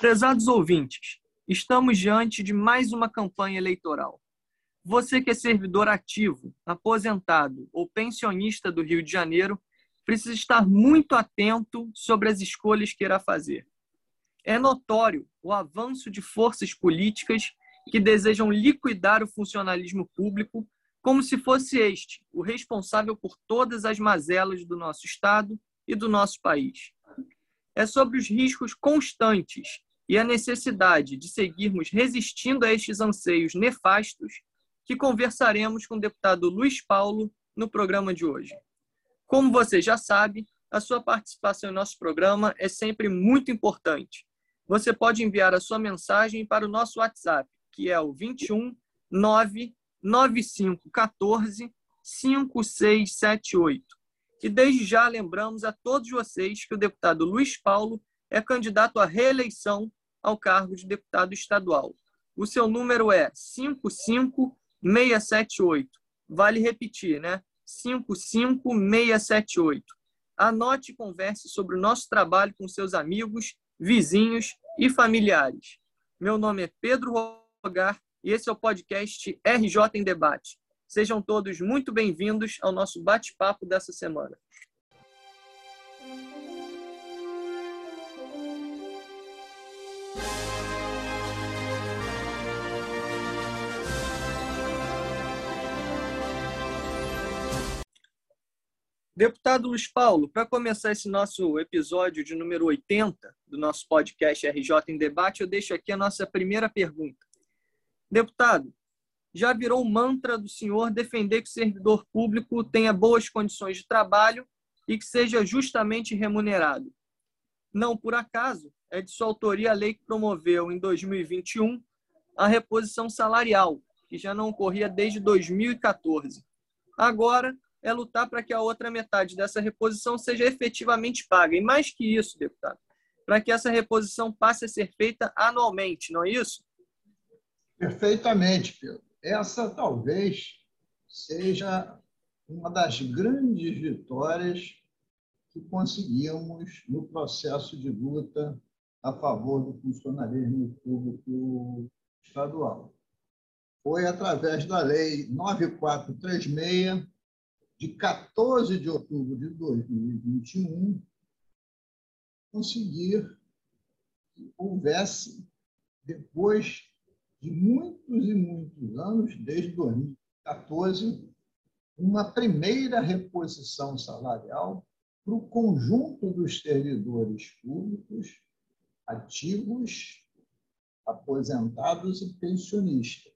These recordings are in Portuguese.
Prezados ouvintes, estamos diante de mais uma campanha eleitoral. Você que é servidor ativo, aposentado ou pensionista do Rio de Janeiro precisa estar muito atento sobre as escolhas que irá fazer. É notório o avanço de forças políticas que desejam liquidar o funcionalismo público como se fosse este o responsável por todas as mazelas do nosso Estado e do nosso país. É sobre os riscos constantes e a necessidade de seguirmos resistindo a estes anseios nefastos que conversaremos com o deputado Luiz Paulo no programa de hoje. Como você já sabe, a sua participação em nosso programa é sempre muito importante. Você pode enviar a sua mensagem para o nosso WhatsApp, que é o 21 99514 5678. E desde já lembramos a todos vocês que o deputado Luiz Paulo é candidato à reeleição ao cargo de deputado estadual. O seu número é 55678. Vale repetir, né? 55678. Anote e converse sobre o nosso trabalho com seus amigos, vizinhos e familiares. Meu nome é Pedro Rogar e esse é o podcast RJ em Debate. Sejam todos muito bem-vindos ao nosso bate-papo dessa semana. Deputado Luiz Paulo, para começar esse nosso episódio de número 80 do nosso podcast RJ em Debate, eu deixo aqui a nossa primeira pergunta. Deputado, já virou mantra do senhor defender que o servidor público tenha boas condições de trabalho e que seja justamente remunerado. Não por acaso, é de sua autoria a lei que promoveu em 2021 a reposição salarial, que já não ocorria desde 2014. Agora, é lutar para que a outra metade dessa reposição seja efetivamente paga. E mais que isso, deputado, para que essa reposição passe a ser feita anualmente, não é isso? Perfeitamente, Pedro. Essa talvez seja uma das grandes vitórias que conseguimos no processo de luta a favor do funcionalismo público estadual. Foi através da Lei 9436, de 14 de outubro de 2021, conseguir que houvesse, depois de muitos e muitos anos, desde 2014, uma primeira reposição salarial para o conjunto dos servidores públicos ativos, aposentados e pensionistas.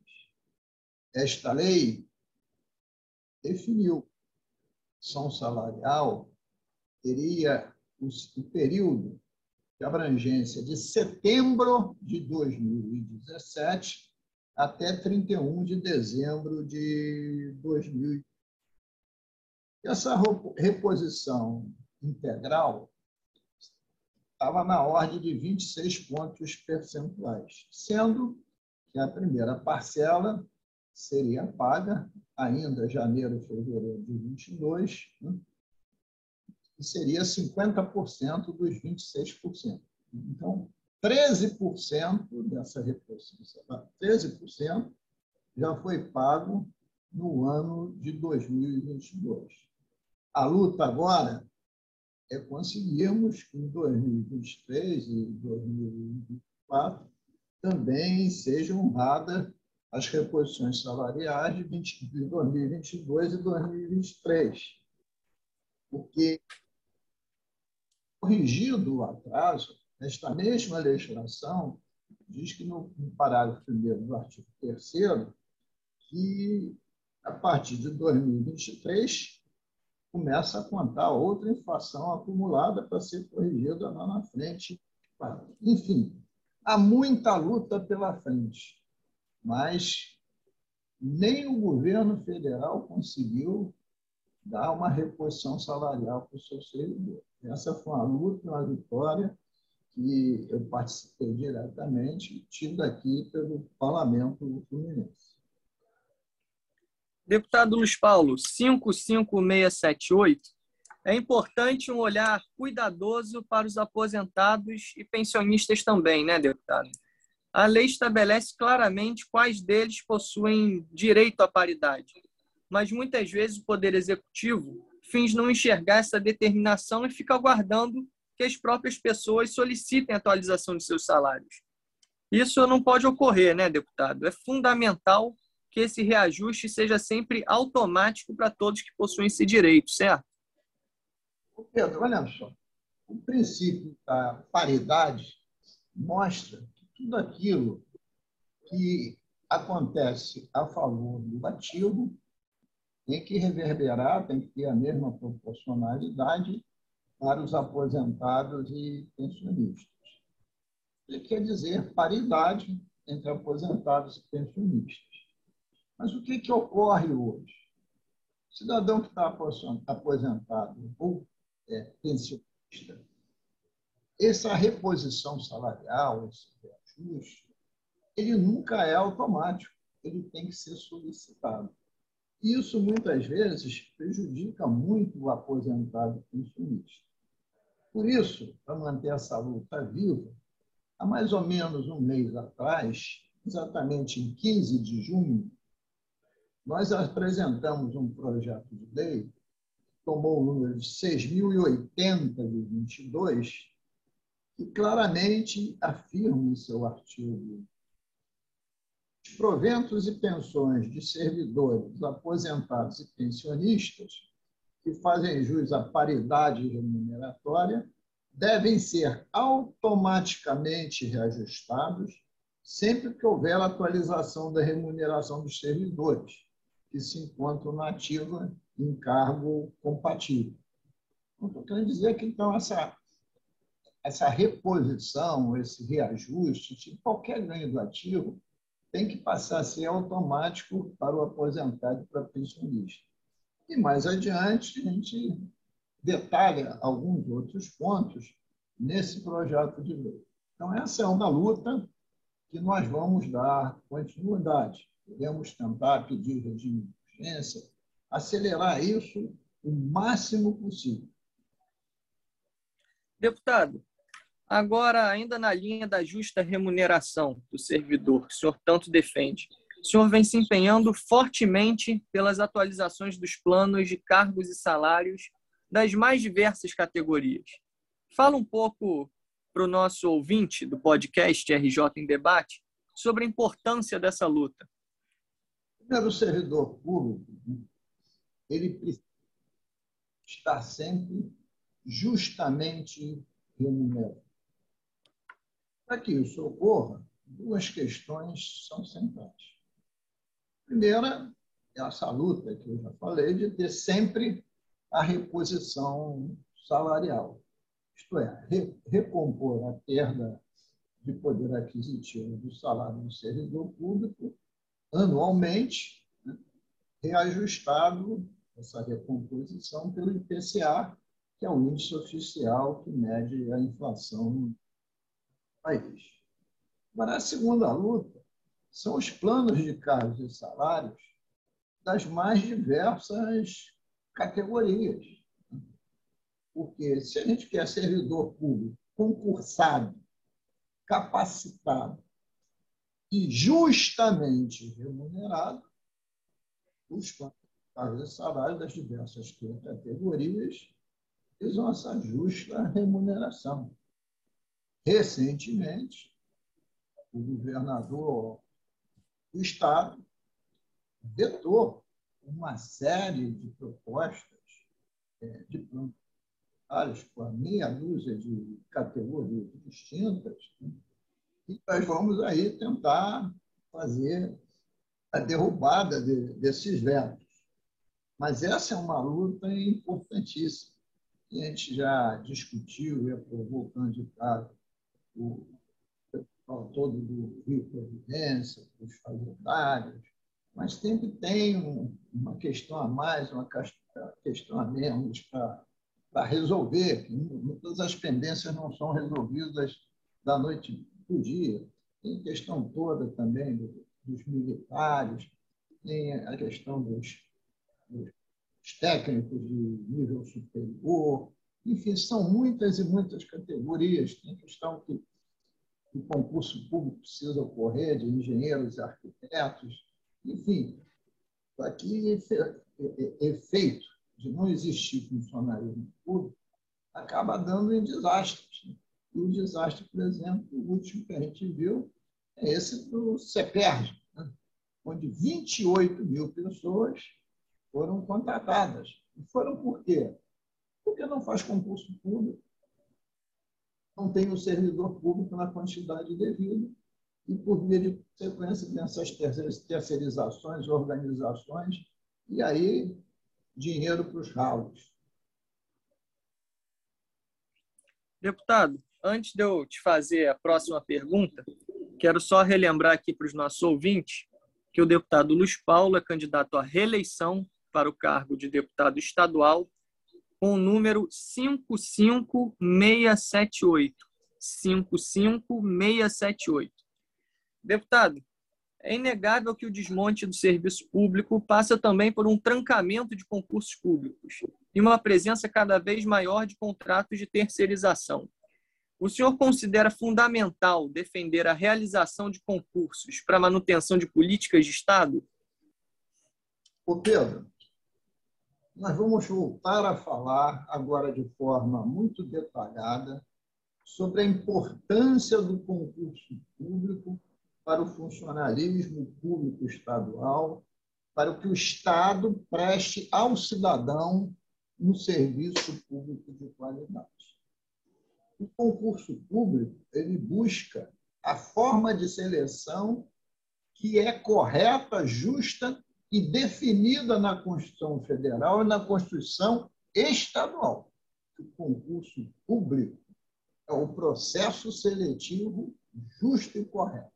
Esta lei definiu redução salarial teria o período de abrangência de setembro de 2017 até 31 de dezembro de 2020. Essa reposição integral estava na ordem de 26 pontos percentuais, sendo que a primeira parcela seria paga ainda janeiro, fevereiro de 22, né? e seria 50% dos 26%. Então, 13% dessa reposição, 13% já foi pago no ano de 2022. A luta agora é conseguirmos que em 2023 e 2024 também seja honrada as reposições salariais de, 20, de 2022 e 2023, porque, corrigido o atraso, esta mesma legislação diz que, no, no parágrafo 1 do artigo 3 que, a partir de 2023, começa a contar outra inflação acumulada para ser corrigida lá na frente. Enfim, há muita luta pela frente mas nem o governo federal conseguiu dar uma reposição salarial para o seu servidor. Essa foi uma luta, uma vitória que eu participei diretamente, tido aqui pelo Parlamento Fluminense. Deputado Luiz Paulo, 55678 É importante um olhar cuidadoso para os aposentados e pensionistas também, né, deputado? A lei estabelece claramente quais deles possuem direito à paridade, mas muitas vezes o Poder Executivo finge não enxergar essa determinação e fica aguardando que as próprias pessoas solicitem atualização de seus salários. Isso não pode ocorrer, né, deputado? É fundamental que esse reajuste seja sempre automático para todos que possuem esse direito, certo? Pedro, olha só. O princípio da paridade mostra tudo aquilo que acontece a favor do ativo tem que reverberar, tem que ter a mesma proporcionalidade para os aposentados e pensionistas. Ele quer dizer paridade entre aposentados e pensionistas. Mas o que, que ocorre hoje? O cidadão que está aposentado ou é, pensionista, essa reposição salarial, esse reajuste, ele nunca é automático, ele tem que ser solicitado. Isso, muitas vezes, prejudica muito o aposentado pensionista. Por isso, para manter essa luta viva, há mais ou menos um mês atrás, exatamente em 15 de junho, nós apresentamos um projeto de lei tomou o número de 6.080 de 22, claramente afirma em seu artigo os proventos e pensões de servidores, aposentados e pensionistas que fazem jus à paridade remuneratória devem ser automaticamente reajustados sempre que houver atualização da remuneração dos servidores que se encontram na ativa em cargo compatível. Estou querendo dizer que, então, essa, essa reposição, esse reajuste de qualquer ganho do ativo tem que passar a ser automático para o aposentado e para o pensionista. E mais adiante, a gente detalha alguns outros pontos nesse projeto de lei. Então, essa é uma luta que nós vamos dar continuidade. Podemos tentar pedir regime de urgência, acelerar isso o máximo possível. Deputado, agora, ainda na linha da justa remuneração do servidor, que o senhor tanto defende, o senhor vem se empenhando fortemente pelas atualizações dos planos de cargos e salários das mais diversas categorias. Fala um pouco para o nosso ouvinte do podcast RJ em Debate sobre a importância dessa luta. Primeiro, o servidor público ele precisa estar sempre justamente remunerado. Para que isso ocorra, duas questões são centrais. Primeira, é essa luta que eu já falei de ter sempre a reposição salarial, isto é, recompor a perda de poder aquisitivo do salário do servidor público anualmente, né, reajustado essa recomposição pelo IPCA, que é o índice oficial que mede a inflação país. Agora, a segunda luta são os planos de cargos e salários das mais diversas categorias. Porque se a gente quer servidor público concursado, capacitado e justamente remunerado, os planos cargos e salários das diversas categorias visam essa justa remuneração. Recentemente, o governador do Estado vetou uma série de propostas é, de planos com a meia dúzia de categorias distintas, né? e nós vamos aí tentar fazer a derrubada de, desses vetos. Mas essa é uma luta importantíssima. E a gente já discutiu e aprovou o candidato, o pessoal todo do Rio Providência, os fazendários, mas sempre tem uma questão a mais, uma questão a menos para resolver. Todas as pendências não são resolvidas da noite para o dia. Tem questão toda também dos militares, tem a questão dos os técnicos de nível superior, enfim, são muitas e muitas categorias. Tem questão que o concurso público precisa ocorrer de engenheiros arquitetos, enfim, aqui efeito de não existir funcionalismo público acaba dando em desastres. Né? E o desastre, por exemplo, o último que a gente viu é esse do CEPERG, né? onde 28 mil pessoas foram contratadas. E foram por quê? Porque não faz concurso público, não tem o um servidor público na quantidade devida, e por via de sequência dessas terceirizações, organizações, e aí dinheiro para os ralos. Deputado, antes de eu te fazer a próxima pergunta, quero só relembrar aqui para os nossos ouvintes que o deputado Luiz Paulo é candidato à reeleição para o cargo de deputado estadual com o número 55678. 55678. Deputado, é inegável que o desmonte do serviço público passa também por um trancamento de concursos públicos e uma presença cada vez maior de contratos de terceirização. O senhor considera fundamental defender a realização de concursos para manutenção de políticas de Estado? Ô Pedro, nós vamos voltar a falar agora de forma muito detalhada sobre a importância do concurso público para o funcionalismo público estadual, para que o Estado preste ao cidadão um serviço público de qualidade. O concurso público ele busca a forma de seleção que é correta, justa e definida na Constituição Federal e na Constituição Estadual. O concurso público é o processo seletivo justo e correto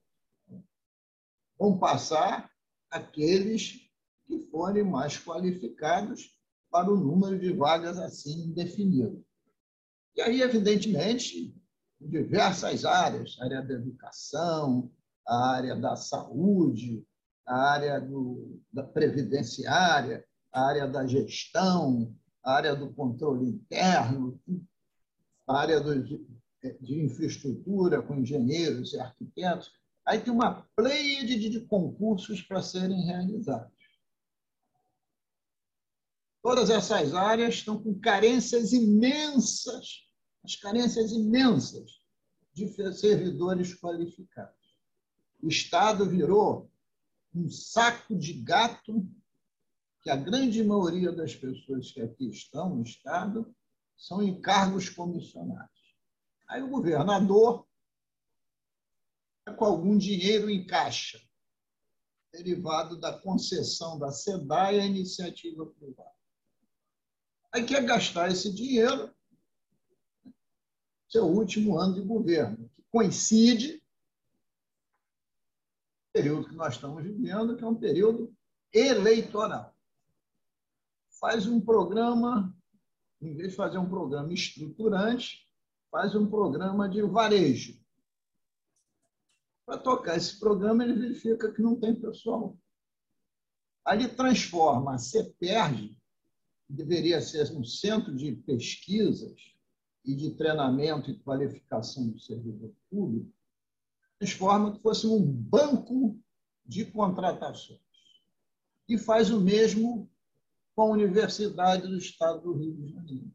vão passar aqueles que forem mais qualificados para o número de vagas assim definido. E aí, evidentemente, em diversas áreas, área da educação, a área da saúde, a área do, da previdenciária, a área da gestão, a área do controle interno, a área do, de, de infraestrutura com engenheiros e arquitetos. Aí tem uma pleia de, de concursos para serem realizados. Todas essas áreas estão com carências imensas, as carências imensas de servidores qualificados. O Estado virou um saco de gato que a grande maioria das pessoas que aqui estão no Estado são em cargos comissionados. Aí o governador com algum dinheiro em caixa, derivado da concessão da SEDAI à iniciativa privada. Aí quer gastar esse dinheiro seu último ano de governo, que coincide período que nós estamos vivendo, que é um período eleitoral. Faz um programa, em vez de fazer um programa estruturante, faz um programa de varejo para tocar esse programa, ele verifica que não tem pessoal. Aí ele transforma a CEPERG, que deveria ser um centro de pesquisas e de treinamento e qualificação do servidor público, transforma que fosse um banco de contratações. E faz o mesmo com a Universidade do Estado do Rio de Janeiro.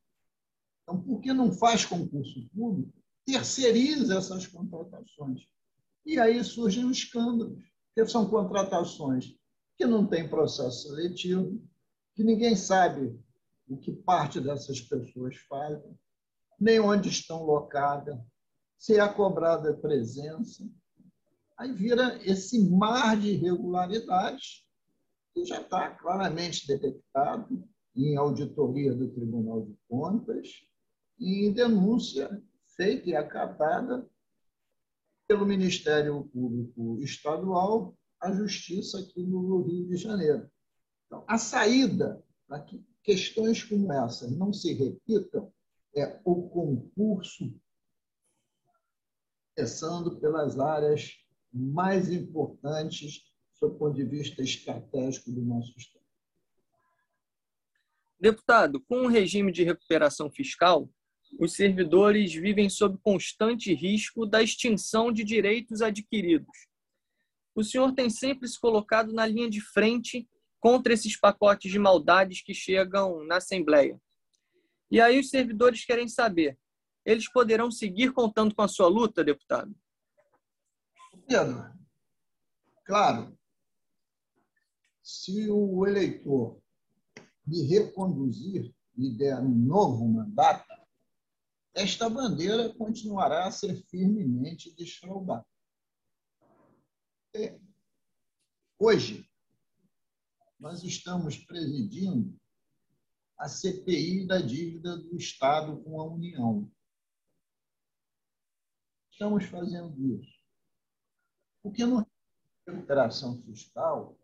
Então, por que não faz concurso público? Terceiriza essas contratações e aí surgem os escândalos, que são contratações que não têm processo seletivo, que ninguém sabe o que parte dessas pessoas fazem, nem onde estão locadas, se é cobrada presença. Aí vira esse mar de irregularidades que já está claramente detectado em auditoria do Tribunal de Contas e em denúncia feita e acatada pelo Ministério Público Estadual à Justiça aqui no Rio de Janeiro. Então, a saída para que questões como essa não se repitam é o concurso começando pelas áreas mais importantes do ponto de vista estratégico do nosso Estado. Deputado, com o regime de recuperação fiscal, os servidores vivem sob constante risco da extinção de direitos adquiridos. O senhor tem sempre se colocado na linha de frente contra esses pacotes de maldades que chegam na Assembleia. E aí os servidores querem saber: eles poderão seguir contando com a sua luta, deputado? Pedro, claro, se o eleitor me reconduzir e der um novo mandato, esta bandeira continuará a ser firmemente desfraudada. É, hoje, nós estamos presidindo a CPI da dívida do Estado com a União. Estamos fazendo isso. Porque no recuperação fiscal,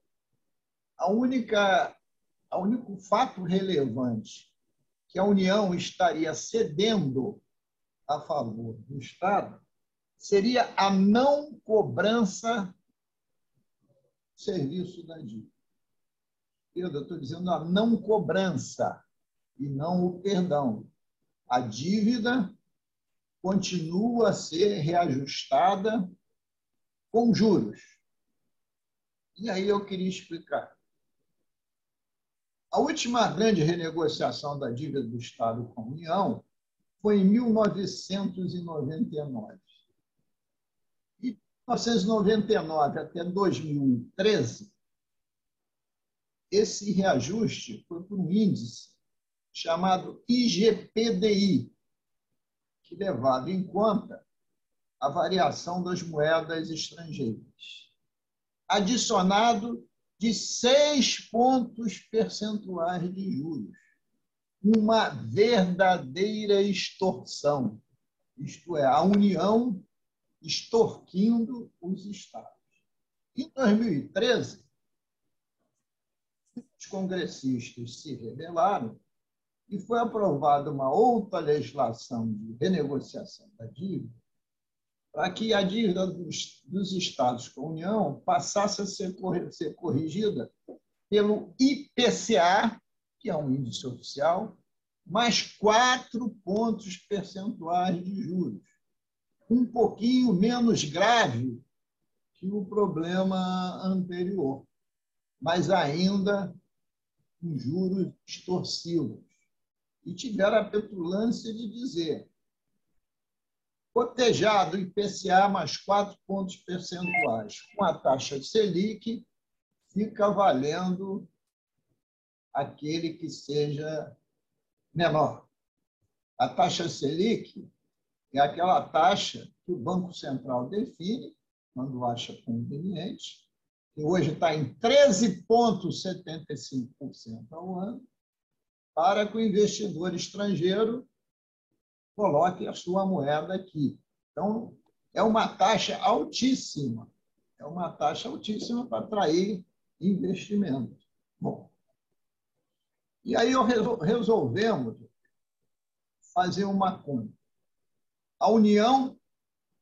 a única, a único fato relevante que a União estaria cedendo a favor do Estado seria a não cobrança do serviço da dívida. Eu estou dizendo a não cobrança e não o perdão. A dívida continua a ser reajustada com juros. E aí eu queria explicar. A última grande renegociação da dívida do Estado com a União foi em 1999. E de 1999 até 2013, esse reajuste foi por um índice chamado IGPDI, que levava em conta a variação das moedas estrangeiras, adicionado de seis pontos percentuais de juros. Uma verdadeira extorsão, isto é, a União extorquindo os Estados. Em 2013, os congressistas se rebelaram e foi aprovada uma outra legislação de renegociação da dívida para que a dívida dos, dos Estados com a União passasse a ser, ser corrigida pelo IPCA, que é um índice oficial, mais quatro pontos percentuais de juros. Um pouquinho menos grave que o problema anterior, mas ainda com juros extorsivos. E tiveram a petulância de dizer cotejado IPCA mais quatro pontos percentuais. Com a taxa Selic, fica valendo aquele que seja menor. A taxa Selic é aquela taxa que o Banco Central define, quando acha conveniente, que hoje está em 13,75% ao ano, para que o investidor estrangeiro coloque a sua moeda aqui. Então, é uma taxa altíssima. É uma taxa altíssima para atrair investimento. Bom, e aí resolvemos fazer uma conta. A União,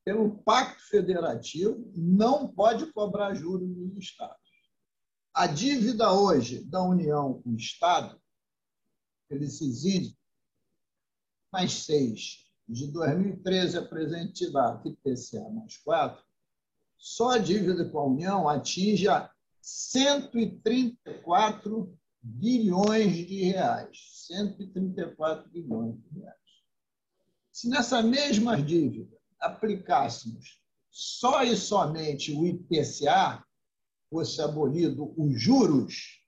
pelo Pacto Federativo, não pode cobrar juros dos Estados. A dívida hoje da União com o Estado, eles exigem mais 6 de 2013 a presente data, IPCA mais 4, só a dívida com a União atinge a 134 bilhões de reais. 134 bilhões de reais. Se nessa mesma dívida aplicássemos só e somente o IPCA, fosse abolido os juros,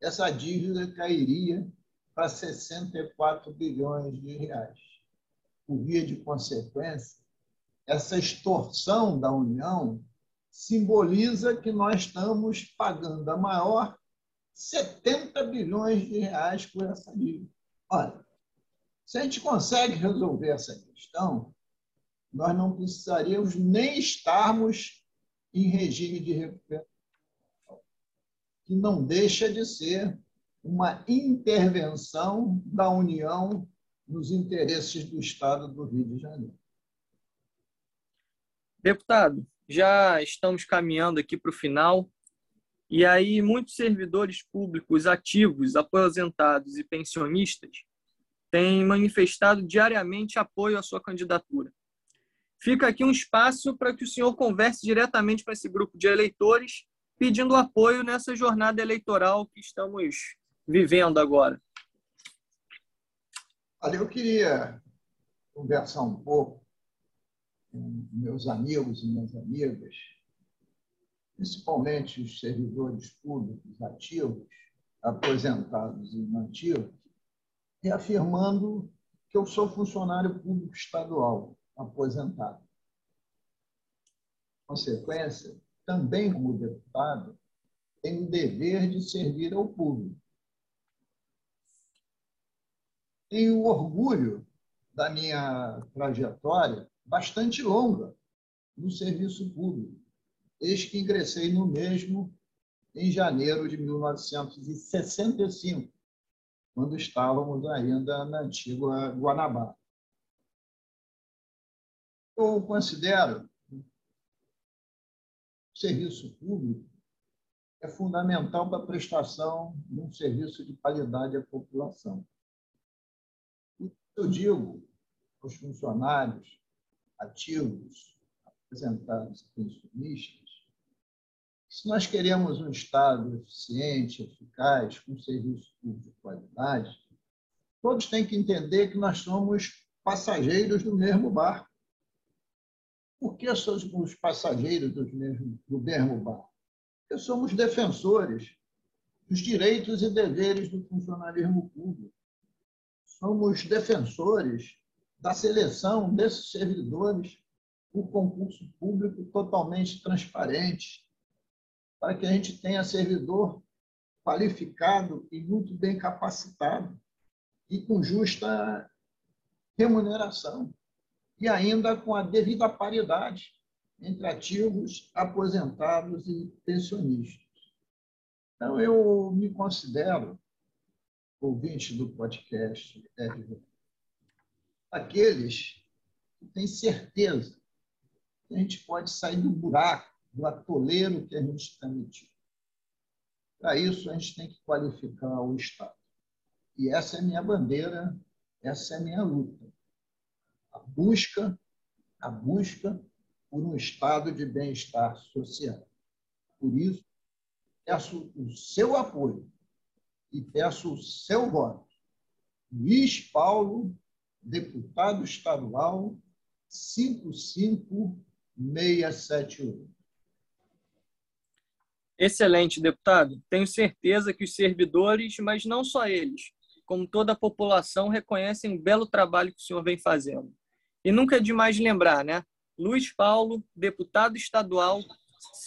essa dívida cairia para 64 bilhões de reais. Por via de consequência, essa extorsão da União simboliza que nós estamos pagando a maior 70 bilhões de reais por essa dívida. Olha, se a gente consegue resolver essa questão, nós não precisaríamos nem estarmos em regime de recuperação, que não deixa de ser uma intervenção da União nos interesses do Estado do Rio de Janeiro. Deputado, já estamos caminhando aqui para o final E aí muitos servidores públicos ativos, aposentados e pensionistas têm manifestado diariamente apoio à sua candidatura. Fica aqui um espaço para que o senhor converse diretamente com esse grupo de eleitores, pedindo apoio nessa jornada eleitoral que estamos vivendo agora. Olha, eu queria conversar um pouco com meus amigos e minhas amigas, principalmente os servidores públicos ativos, aposentados e inativos, reafirmando que eu sou funcionário público estadual aposentado. Consequência, também como deputado, tenho o dever de servir ao público. Tenho orgulho da minha trajetória bastante longa no serviço público, desde que ingressei no mesmo em janeiro de 1965, quando estávamos ainda na antiga Guanabara eu considero o serviço público é fundamental para a prestação de um serviço de qualidade à população. Eu digo aos funcionários ativos, apresentados e pensionistas, se nós queremos um Estado eficiente, eficaz, com serviço público de qualidade, todos têm que entender que nós somos passageiros do mesmo barco. Por que somos os passageiros do mesmo, do mesmo barco? Porque somos defensores dos direitos e deveres do funcionalismo público. Somos defensores da seleção desses servidores por concurso público totalmente transparente, para que a gente tenha servidor qualificado e muito bem capacitado e com justa remuneração e ainda com a devida paridade entre ativos, aposentados e pensionistas. Então, eu me considero ouvinte do podcast RV, aqueles que têm certeza que a gente pode sair do buraco, do atoleiro que a gente está metido. Para isso, a gente tem que qualificar o Estado. E essa é minha bandeira, essa é minha luta a busca, a busca por um estado de bem-estar social. Por isso, peço o seu apoio e peço o seu voto. Luiz Paulo, deputado estadual 55678. Excelente, deputado. Tenho certeza que os servidores, mas não só eles, como toda a população, reconhecem o belo trabalho que o senhor vem fazendo. E nunca é demais lembrar, né? Luiz Paulo, deputado estadual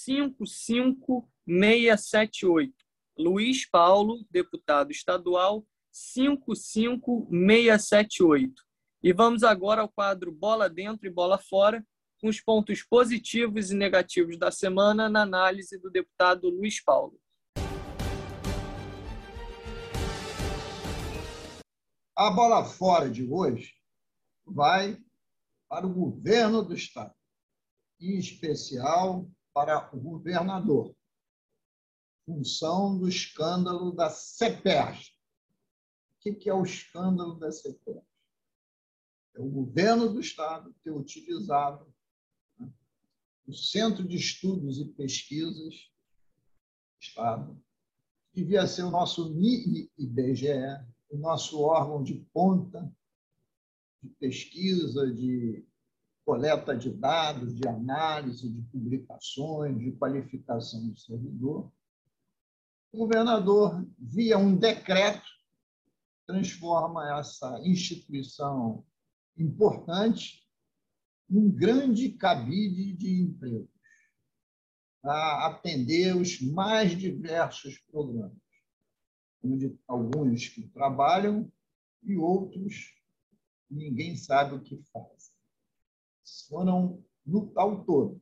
55678. Luiz Paulo, deputado estadual 55678. E vamos agora ao quadro Bola Dentro e Bola Fora, com os pontos positivos e negativos da semana na análise do deputado Luiz Paulo. A bola fora de hoje vai para o governo do Estado, em especial para o governador, função do escândalo da CEPERJ. O que é o escândalo da CEPERJ? É o governo do Estado ter utilizado né, o Centro de Estudos e Pesquisas Estado, que devia ser o nosso IBGE, o nosso órgão de ponta de pesquisa, de coleta de dados, de análise, de publicações, de qualificação do servidor. O governador, via um decreto, transforma essa instituição importante num grande cabide de empregos para atender os mais diversos programas, onde alguns que trabalham e outros ninguém sabe o que faz. Foram, no ao todo,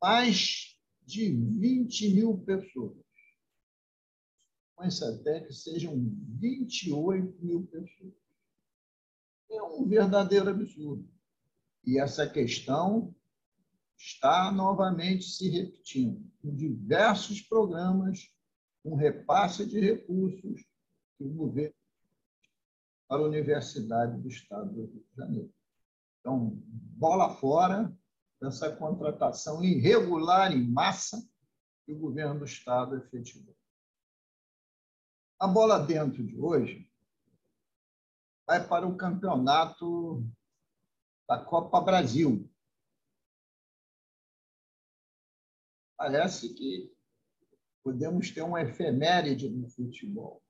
mais de 20 mil pessoas. Mas até que sejam 28 mil pessoas. É um verdadeiro absurdo. E essa questão está novamente se repetindo, com diversos programas, com repasse de recursos que o governo para a Universidade do Estado do Rio de Janeiro. Então, bola fora dessa contratação irregular em massa que o governo do Estado efetivou. A bola dentro de hoje vai para o campeonato da Copa Brasil, parece que podemos ter uma efeméride no futebol.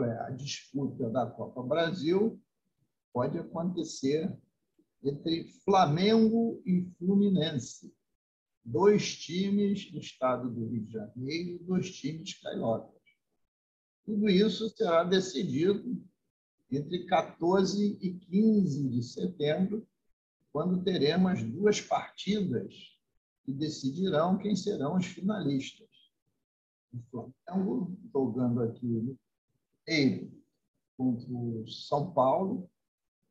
É, a disputa da Copa Brasil pode acontecer entre Flamengo e Fluminense, dois times do estado do Rio de Janeiro e dois times cariocas. Tudo isso será decidido entre 14 e 15 de setembro, quando teremos duas partidas que decidirão quem serão os finalistas. O Flamengo jogando aqui contra o São Paulo,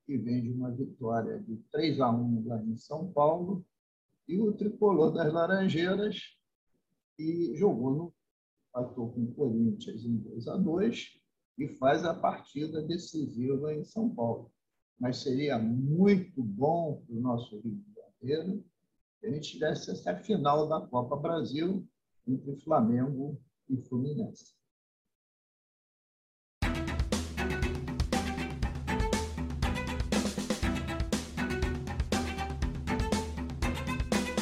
que vem de uma vitória de 3 a 1 lá em São Paulo, e o tricolor das Laranjeiras, que jogou no empatou com o Corinthians em 2 a 2 e faz a partida decisiva em São Paulo. Mas seria muito bom para o nosso Rio de Janeiro a gente tivesse essa final da Copa Brasil entre Flamengo e Fluminense.